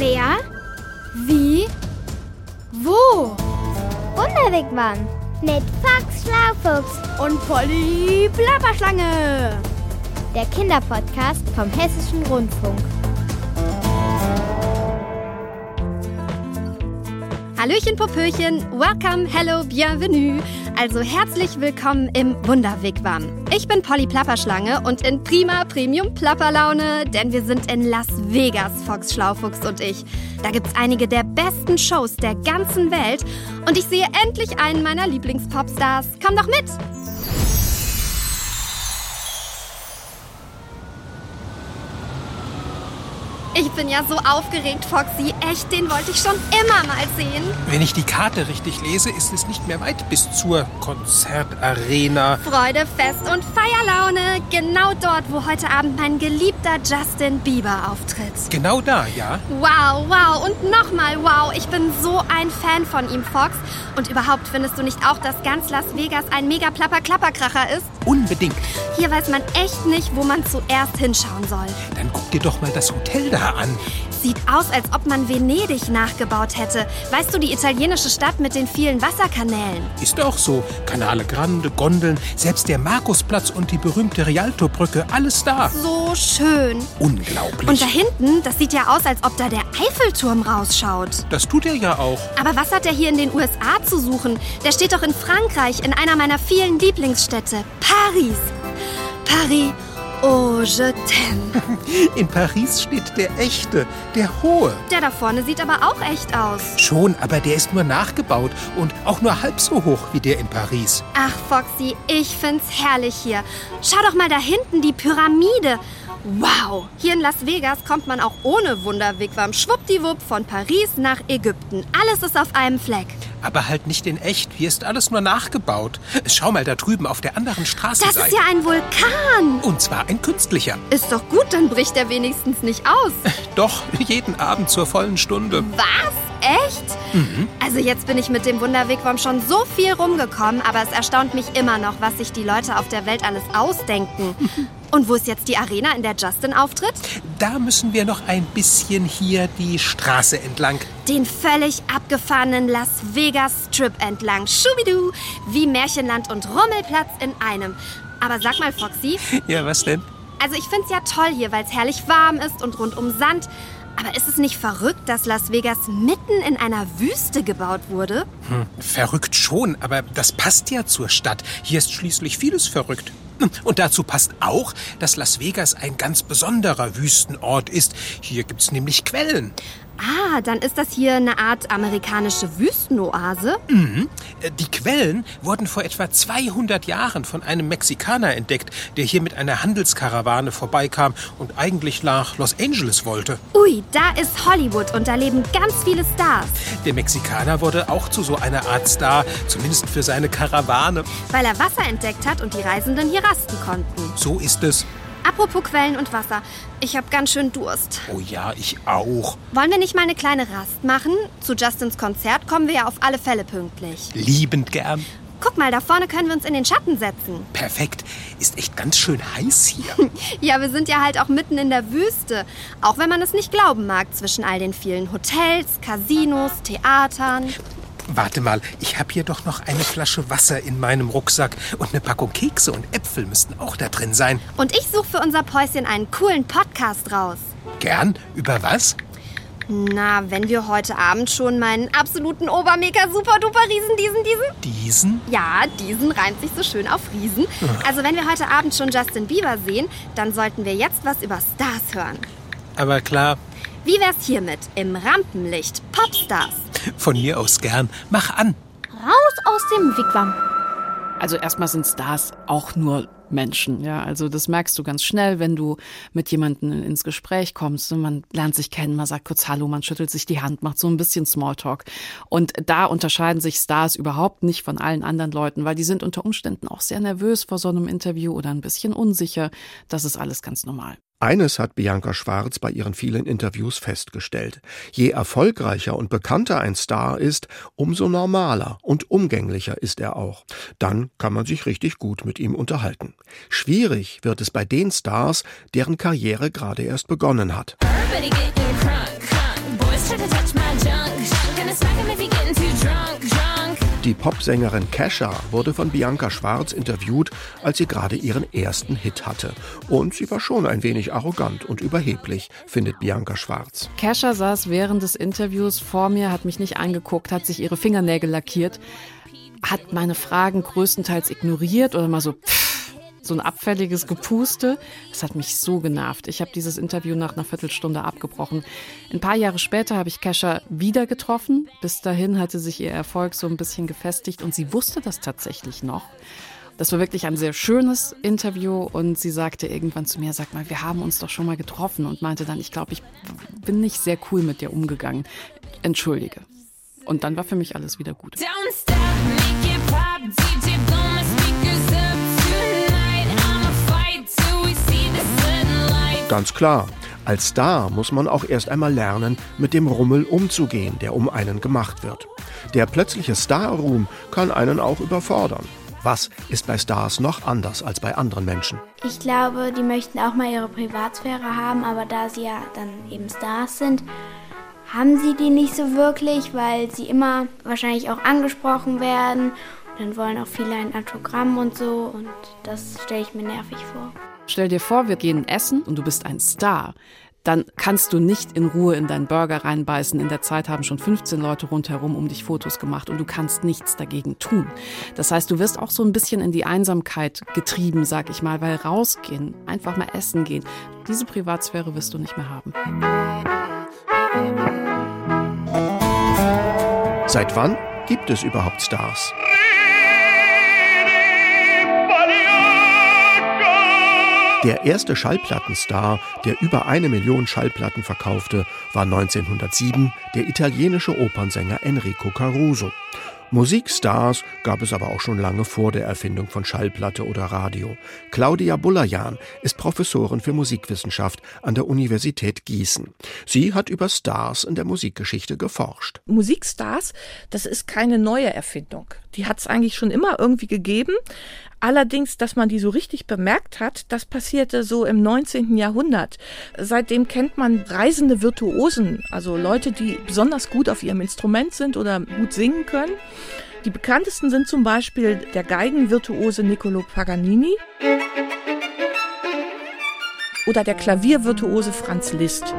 Wer? Wie? Wo? Wunderwegmann mit Fox Schlaufuchs Und Polly Plapperschlange. der Kinderpodcast vom Hessischen Rundfunk. Hallöchen, Popöchen, welcome, hello, bienvenue. Also herzlich willkommen im Wunderwigwam. Ich bin Polly Plapperschlange und in prima Premium Plapperlaune, denn wir sind in Las Vegas, Fox Schlaufuchs und ich. Da gibt's einige der besten Shows der ganzen Welt und ich sehe endlich einen meiner Lieblingspopstars. Komm doch mit! Ich bin ja so aufgeregt, Foxy. Echt, den wollte ich schon immer mal sehen. Wenn ich die Karte richtig lese, ist es nicht mehr weit bis zur Konzertarena. Freude, Fest und Feierlaune. Genau dort, wo heute Abend mein geliebter Justin Bieber auftritt. Genau da, ja? Wow, wow und nochmal wow. Ich bin so ein Fan von ihm, Fox. Und überhaupt findest du nicht auch, dass ganz Las Vegas ein mega plapper klapperkracher ist? Unbedingt. Hier weiß man echt nicht, wo man zuerst hinschauen soll. Dann guck dir doch mal das Hotel da an. Sieht aus, als ob man Venedig nachgebaut hätte. Weißt du, die italienische Stadt mit den vielen Wasserkanälen. Ist auch so. Kanale Grande, Gondeln, selbst der Markusplatz und die berühmte Rialto-Brücke, alles da. So schön. Unglaublich. Und da hinten, das sieht ja aus, als ob da der Eiffelturm rausschaut. das tut er ja auch. Aber was hat er hier in den USA zu suchen? Der steht doch in Frankreich, in einer meiner vielen Lieblingsstädte. Paris. Paris. Oh, je t'aime. In Paris steht der echte, der hohe. Der da vorne sieht aber auch echt aus. Schon, aber der ist nur nachgebaut und auch nur halb so hoch wie der in Paris. Ach, Foxy, ich find's herrlich hier. Schau doch mal da hinten, die Pyramide. Wow! Hier in Las Vegas kommt man auch ohne Wunderwigwam schwuppdiwupp von Paris nach Ägypten. Alles ist auf einem Fleck. Aber halt nicht in echt. Hier ist alles nur nachgebaut. Schau mal da drüben auf der anderen Straßenseite. Das ist ja ein Vulkan. Und zwar ein künstlicher. Ist doch gut, dann bricht er wenigstens nicht aus. Doch, jeden Abend zur vollen Stunde. Was? Echt? Also jetzt bin ich mit dem Wunderwegwam schon so viel rumgekommen, aber es erstaunt mich immer noch, was sich die Leute auf der Welt alles ausdenken. Und wo ist jetzt die Arena, in der Justin auftritt? Da müssen wir noch ein bisschen hier die Straße entlang. Den völlig abgefahrenen Las Vegas Strip entlang. Schubidu, wie Märchenland und Rummelplatz in einem. Aber sag mal, Foxy, Ja, was denn? also ich find's ja toll hier, weil es herrlich warm ist und rundum Sand. Aber ist es nicht verrückt, dass Las Vegas mitten in einer Wüste gebaut wurde? Verrückt schon, aber das passt ja zur Stadt. Hier ist schließlich vieles verrückt. Und dazu passt auch, dass Las Vegas ein ganz besonderer Wüstenort ist. Hier gibt's nämlich Quellen. Ah, dann ist das hier eine Art amerikanische Wüstenoase. Äh, Die Quellen wurden vor etwa 200 Jahren von einem Mexikaner entdeckt, der hier mit einer Handelskarawane vorbeikam und eigentlich nach Los Angeles wollte. Ui, da ist Hollywood und da leben ganz viele Stars. Der Mexikaner wurde auch zu so einer Art Star, zumindest für seine Karawane. Weil er Wasser entdeckt hat und die Reisenden hier rasten konnten. So ist es. Apropos Quellen und Wasser. Ich habe ganz schön Durst. Oh ja, ich auch. Wollen wir nicht mal eine kleine Rast machen? Zu Justins Konzert kommen wir ja auf alle Fälle pünktlich. Liebend gern. Guck mal, da vorne können wir uns in den Schatten setzen. Perfekt. Ist echt ganz schön heiß hier. Ja, wir sind ja halt auch mitten in der Wüste. Auch wenn man es nicht glauben mag, zwischen all den vielen Hotels, Casinos, Theatern. Warte mal, ich habe hier doch noch eine Flasche Wasser in meinem Rucksack und eine Packung Kekse und Äpfel müssten auch da drin sein. Und ich suche für unser Päuschen einen coolen Podcast raus. Gern? Über was? Na, wenn wir heute Abend schon meinen absoluten Obermega Super Duper Riesen, diesen, diesen. Diesen? Ja, diesen reimt sich so schön auf Riesen. Also wenn wir heute Abend schon Justin Bieber sehen, dann sollten wir jetzt was über Stars hören. Aber klar, Wie wär's hiermit im Rampenlicht Popstars? Von mir aus gern. Mach an. Raus aus dem Wigwam. Also erstmal sind Stars auch nur Menschen, ja. Also das merkst du ganz schnell, wenn du mit jemandem ins Gespräch kommst. und Man lernt sich kennen, man sagt kurz Hallo, man schüttelt sich die Hand, macht so ein bisschen Smalltalk. Und da unterscheiden sich Stars überhaupt nicht von allen anderen Leuten, weil die sind unter Umständen auch sehr nervös vor so einem Interview oder ein bisschen unsicher. Das ist alles ganz normal. Eines hat Bianca Schwarz bei ihren vielen Interviews festgestellt. Je erfolgreicher und bekannter ein Star ist, umso normaler und umgänglicher ist er auch. Dann kann man sich richtig gut mit ihm unterhalten. Schwierig wird es bei den Stars, deren Karriere gerade erst begonnen hat. Everybody get in the front, front. Boys Die Popsängerin Kesha wurde von Bianca Schwarz interviewt, als sie gerade ihren ersten Hit hatte. Und sie war schon ein wenig arrogant und überheblich, findet Bianca Schwarz. Kesha saß während des Interviews vor mir, hat mich nicht angeguckt, hat sich ihre Fingernägel lackiert, hat meine Fragen größtenteils ignoriert oder mal so pff, so ein abfälliges Gepuste. Das hat mich so genervt. Ich habe dieses Interview nach einer Viertelstunde abgebrochen. Ein paar Jahre später habe ich Kesha wieder getroffen. Bis dahin hatte sich ihr Erfolg so ein bisschen gefestigt und sie wusste das tatsächlich noch. Das war wirklich ein sehr schönes Interview und sie sagte irgendwann zu mir, sag mal, wir haben uns doch schon mal getroffen und meinte dann, ich glaube, ich bin nicht sehr cool mit dir umgegangen. Entschuldige. Und dann war für mich alles wieder gut. Don't stop, make it pop, DJ Ganz klar, als Star muss man auch erst einmal lernen, mit dem Rummel umzugehen, der um einen gemacht wird. Der plötzliche Starruhm kann einen auch überfordern. Was ist bei Stars noch anders als bei anderen Menschen? Ich glaube, die möchten auch mal ihre Privatsphäre haben, aber da sie ja dann eben Stars sind, haben sie die nicht so wirklich, weil sie immer wahrscheinlich auch angesprochen werden. Und dann wollen auch viele ein Autogramm und so und das stelle ich mir nervig vor. Stell dir vor, wir gehen essen und du bist ein Star. Dann kannst du nicht in Ruhe in deinen Burger reinbeißen. In der Zeit haben schon 15 Leute rundherum um dich Fotos gemacht und du kannst nichts dagegen tun. Das heißt, du wirst auch so ein bisschen in die Einsamkeit getrieben, sag ich mal, weil rausgehen, einfach mal essen gehen, diese Privatsphäre wirst du nicht mehr haben. Seit wann gibt es überhaupt Stars? Der erste Schallplattenstar, der über eine Million Schallplatten verkaufte, war 1907 der italienische Opernsänger Enrico Caruso. Musikstars gab es aber auch schon lange vor der Erfindung von Schallplatte oder Radio. Claudia Bullajan ist Professorin für Musikwissenschaft an der Universität Gießen. Sie hat über Stars in der Musikgeschichte geforscht. Musikstars, das ist keine neue Erfindung. Die hat es eigentlich schon immer irgendwie gegeben. Allerdings, dass man die so richtig bemerkt hat, das passierte so im 19. Jahrhundert. Seitdem kennt man reisende Virtuosen, also Leute, die besonders gut auf ihrem Instrument sind oder gut singen können. Die bekanntesten sind zum Beispiel der Geigenvirtuose Niccolo Paganini oder der Klaviervirtuose Franz Liszt.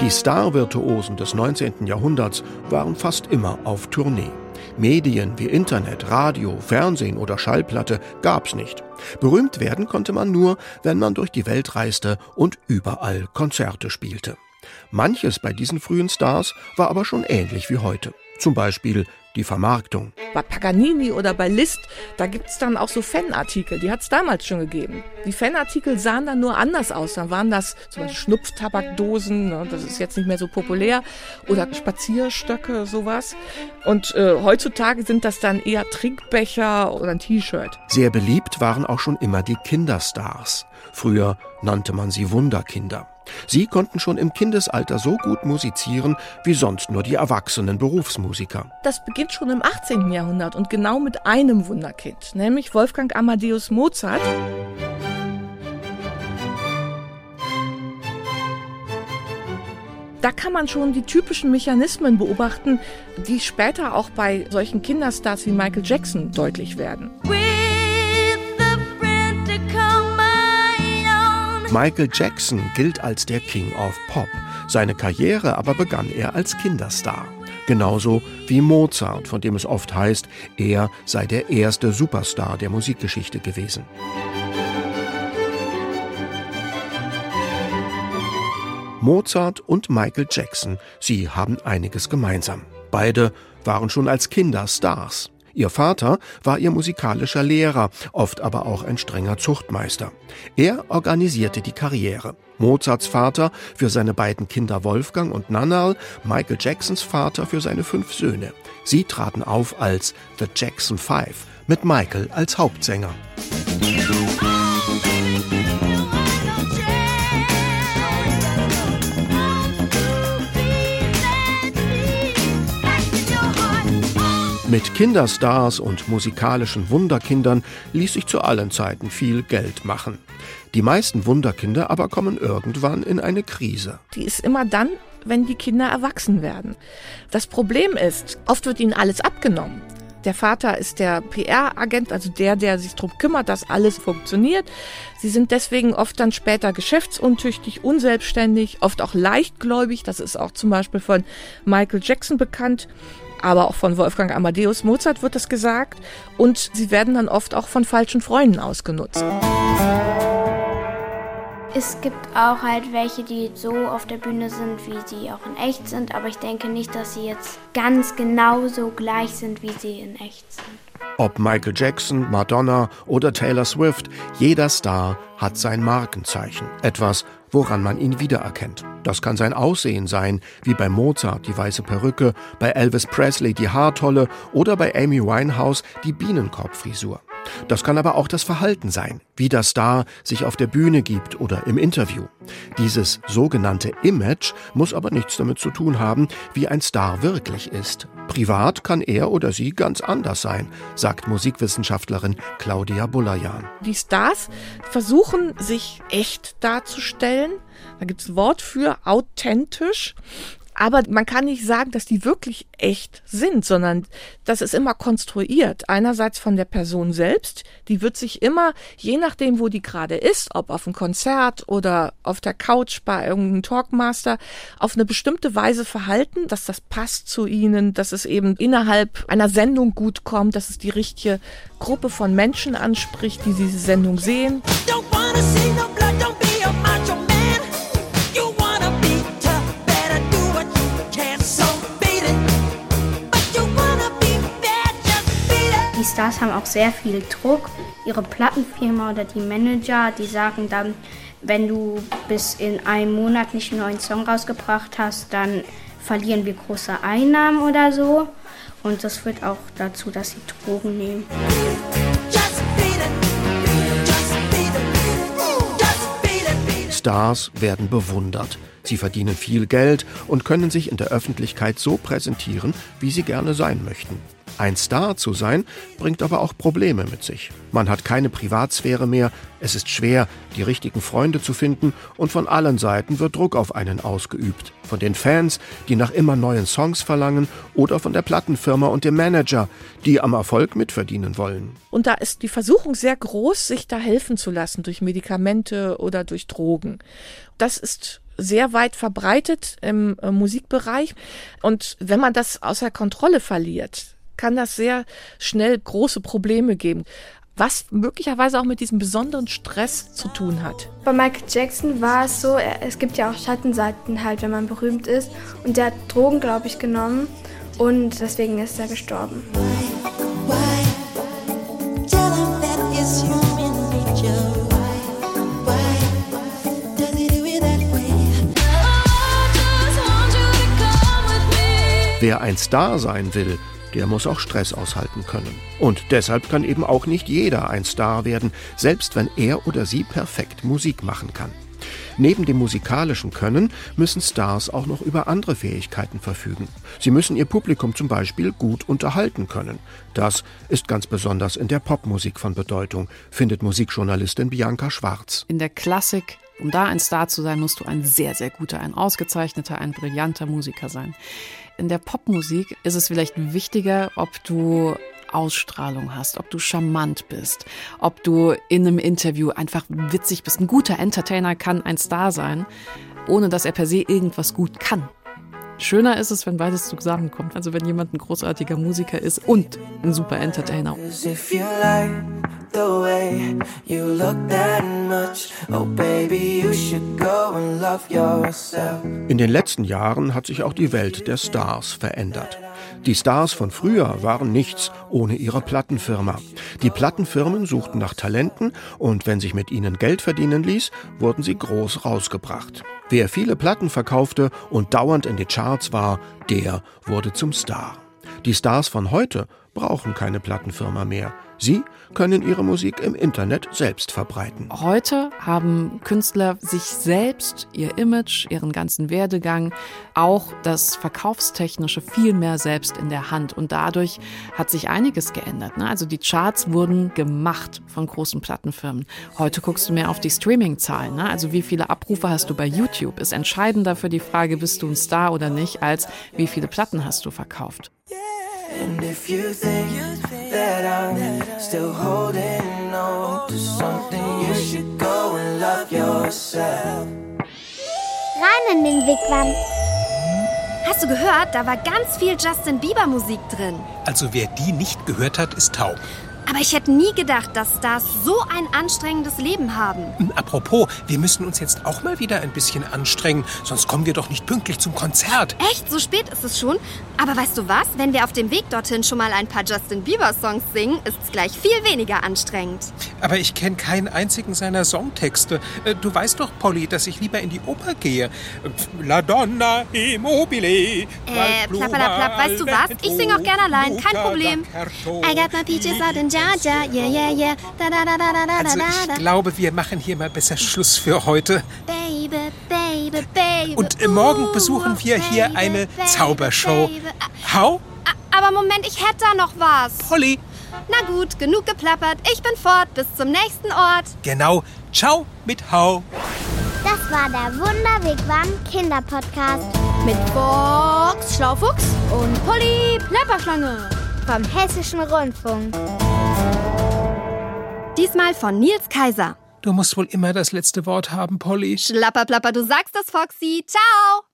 Die Star-Virtuosen des 19. Jahrhunderts waren fast immer auf Tournee. Medien wie Internet, Radio, Fernsehen oder Schallplatte gab's nicht. Berühmt werden konnte man nur, wenn man durch die Welt reiste und überall Konzerte spielte. Manches bei diesen frühen Stars war aber schon ähnlich wie heute. Zum Beispiel die Vermarktung. Bei Paganini oder bei Liszt, da gibt es dann auch so Fanartikel, die hat es damals schon gegeben. Die Fanartikel sahen dann nur anders aus. Dann waren das zum Beispiel Schnupftabakdosen, ne, das ist jetzt nicht mehr so populär, oder Spazierstöcke, sowas. Und äh, heutzutage sind das dann eher Trinkbecher oder ein T-Shirt. Sehr beliebt waren auch schon immer die Kinderstars. Früher nannte man sie Wunderkinder. Sie konnten schon im Kindesalter so gut musizieren wie sonst nur die erwachsenen Berufsmusiker. Das beginnt schon im 18. Jahrhundert und genau mit einem Wunderkind, nämlich Wolfgang Amadeus Mozart. Da kann man schon die typischen Mechanismen beobachten, die später auch bei solchen Kinderstars wie Michael Jackson deutlich werden. Michael Jackson gilt als der King of Pop. Seine Karriere aber begann er als Kinderstar. Genauso wie Mozart, von dem es oft heißt, er sei der erste Superstar der Musikgeschichte gewesen. Mozart und Michael Jackson, sie haben einiges gemeinsam. Beide waren schon als Kinder Stars. Ihr Vater war ihr musikalischer Lehrer, oft aber auch ein strenger Zuchtmeister. Er organisierte die Karriere. Mozarts Vater für seine beiden Kinder Wolfgang und Nannerl, Michael Jacksons Vater für seine fünf Söhne. Sie traten auf als The Jackson Five mit Michael als Hauptsänger. Mit Kinderstars und musikalischen Wunderkindern ließ sich zu allen Zeiten viel Geld machen. Die meisten Wunderkinder aber kommen irgendwann in eine Krise. Die ist immer dann, wenn die Kinder erwachsen werden. Das Problem ist, oft wird ihnen alles abgenommen. Der Vater ist der PR-Agent, also der, der sich darum kümmert, dass alles funktioniert. Sie sind deswegen oft dann später geschäftsuntüchtig, unselbstständig, oft auch leichtgläubig. Das ist auch zum Beispiel von Michael Jackson bekannt aber auch von Wolfgang Amadeus Mozart wird das gesagt. Und sie werden dann oft auch von falschen Freunden ausgenutzt. Es gibt auch halt welche, die so auf der Bühne sind, wie sie auch in echt sind, aber ich denke nicht, dass sie jetzt ganz genauso gleich sind, wie sie in echt sind. Ob Michael Jackson, Madonna oder Taylor Swift, jeder Star hat sein Markenzeichen, etwas, woran man ihn wiedererkennt. Das kann sein Aussehen sein, wie bei Mozart die weiße Perücke, bei Elvis Presley die Haartolle oder bei Amy Winehouse die Bienenkorbfrisur. Das kann aber auch das Verhalten sein, wie der Star sich auf der Bühne gibt oder im Interview. Dieses sogenannte Image muss aber nichts damit zu tun haben, wie ein Star wirklich ist. Privat kann er oder sie ganz anders sein, sagt Musikwissenschaftlerin Claudia Bulayan. Die Stars versuchen sich echt darzustellen. Da gibt es ein Wort für authentisch. Aber man kann nicht sagen, dass die wirklich echt sind, sondern das ist immer konstruiert. Einerseits von der Person selbst, die wird sich immer, je nachdem, wo die gerade ist, ob auf einem Konzert oder auf der Couch bei irgendeinem Talkmaster, auf eine bestimmte Weise verhalten, dass das passt zu ihnen, dass es eben innerhalb einer Sendung gut kommt, dass es die richtige Gruppe von Menschen anspricht, die diese Sendung sehen. Don't Die Stars haben auch sehr viel Druck. Ihre Plattenfirma oder die Manager, die sagen dann, wenn du bis in einem Monat nicht einen neuen Song rausgebracht hast, dann verlieren wir große Einnahmen oder so. Und das führt auch dazu, dass sie Drogen nehmen. Stars werden bewundert. Sie verdienen viel Geld und können sich in der Öffentlichkeit so präsentieren, wie sie gerne sein möchten. Ein Star zu sein, bringt aber auch Probleme mit sich. Man hat keine Privatsphäre mehr, es ist schwer, die richtigen Freunde zu finden und von allen Seiten wird Druck auf einen ausgeübt. Von den Fans, die nach immer neuen Songs verlangen oder von der Plattenfirma und dem Manager, die am Erfolg mitverdienen wollen. Und da ist die Versuchung sehr groß, sich da helfen zu lassen durch Medikamente oder durch Drogen. Das ist sehr weit verbreitet im äh, Musikbereich. Und wenn man das außer Kontrolle verliert, kann das sehr schnell große Probleme geben was möglicherweise auch mit diesem besonderen Stress zu tun hat. Bei Michael Jackson war es so, es gibt ja auch Schattenseiten halt, wenn man berühmt ist. Und der hat Drogen, glaube ich, genommen und deswegen ist er gestorben. Wer ein Star sein will, der muss auch Stress aushalten können. Und deshalb kann eben auch nicht jeder ein Star werden, selbst wenn er oder sie perfekt Musik machen kann. Neben dem musikalischen Können müssen Stars auch noch über andere Fähigkeiten verfügen. Sie müssen ihr Publikum zum Beispiel gut unterhalten können. Das ist ganz besonders in der Popmusik von Bedeutung, findet Musikjournalistin Bianca Schwarz. In der Klassik um da ein Star zu sein, musst du ein sehr, sehr guter, ein ausgezeichneter, ein brillanter Musiker sein. In der Popmusik ist es vielleicht wichtiger, ob du Ausstrahlung hast, ob du charmant bist, ob du in einem Interview einfach witzig bist. Ein guter Entertainer kann ein Star sein, ohne dass er per se irgendwas gut kann. Schöner ist es, wenn beides zusammenkommt. Also wenn jemand ein großartiger Musiker ist und ein super Entertainer. Oh, In den letzten Jahren hat sich auch die Welt der Stars verändert. Die Stars von früher waren nichts ohne ihre Plattenfirma. Die Plattenfirmen suchten nach Talenten und wenn sich mit ihnen Geld verdienen ließ, wurden sie groß rausgebracht. Wer viele Platten verkaufte und dauernd in die Charts war, der wurde zum Star. Die Stars von heute brauchen keine Plattenfirma mehr. Sie können ihre Musik im Internet selbst verbreiten. Heute haben Künstler sich selbst, ihr Image, ihren ganzen Werdegang, auch das Verkaufstechnische viel mehr selbst in der Hand. Und dadurch hat sich einiges geändert. Ne? Also die Charts wurden gemacht von großen Plattenfirmen. Heute guckst du mehr auf die Streaming-Zahlen. Ne? Also wie viele Abrufe hast du bei YouTube? Ist entscheidender für die Frage, bist du ein Star oder nicht, als wie viele Platten hast du verkauft. And still holding on to something, you should go and love yourself. Rein in den Wigwam. Hast du gehört? Da war ganz viel Justin Bieber Musik drin. Also wer die nicht gehört hat, ist taub. Aber ich hätte nie gedacht, dass Stars so ein anstrengendes Leben haben. Hm, apropos, wir müssen uns jetzt auch mal wieder ein bisschen anstrengen, sonst kommen wir doch nicht pünktlich zum Konzert. Echt? So spät ist es schon? Aber weißt du was? Wenn wir auf dem Weg dorthin schon mal ein paar Justin Bieber-Songs singen, ist es gleich viel weniger anstrengend. Aber ich kenne keinen einzigen seiner Songtexte. Äh, du weißt doch, Polly, dass ich lieber in die Oper gehe. La Donna immobile. Äh, plapperlaplapp, weißt du was? Ich singe auch gerne allein, kein Problem. I got my peaches out in Georgia, yeah, yeah, yeah. Da, da, da, da, da, also ich glaube, wir machen hier mal besser Schluss für heute. Baby, baby, baby. Und morgen besuchen wir hier eine Zaubershow. Hau? Aber Moment, ich hätte da noch was. Polly. Na gut, genug geplappert. Ich bin fort. Bis zum nächsten Ort. Genau. Ciao mit Hau. Das war der Wunderwegwam Kinderpodcast. Mit Box Schlaufuchs und Polly Plapperschlange. Vom Hessischen Rundfunk. Diesmal von Nils Kaiser. Du musst wohl immer das letzte Wort haben, Polly. Schlapperplapper, du sagst das, Foxy. Ciao.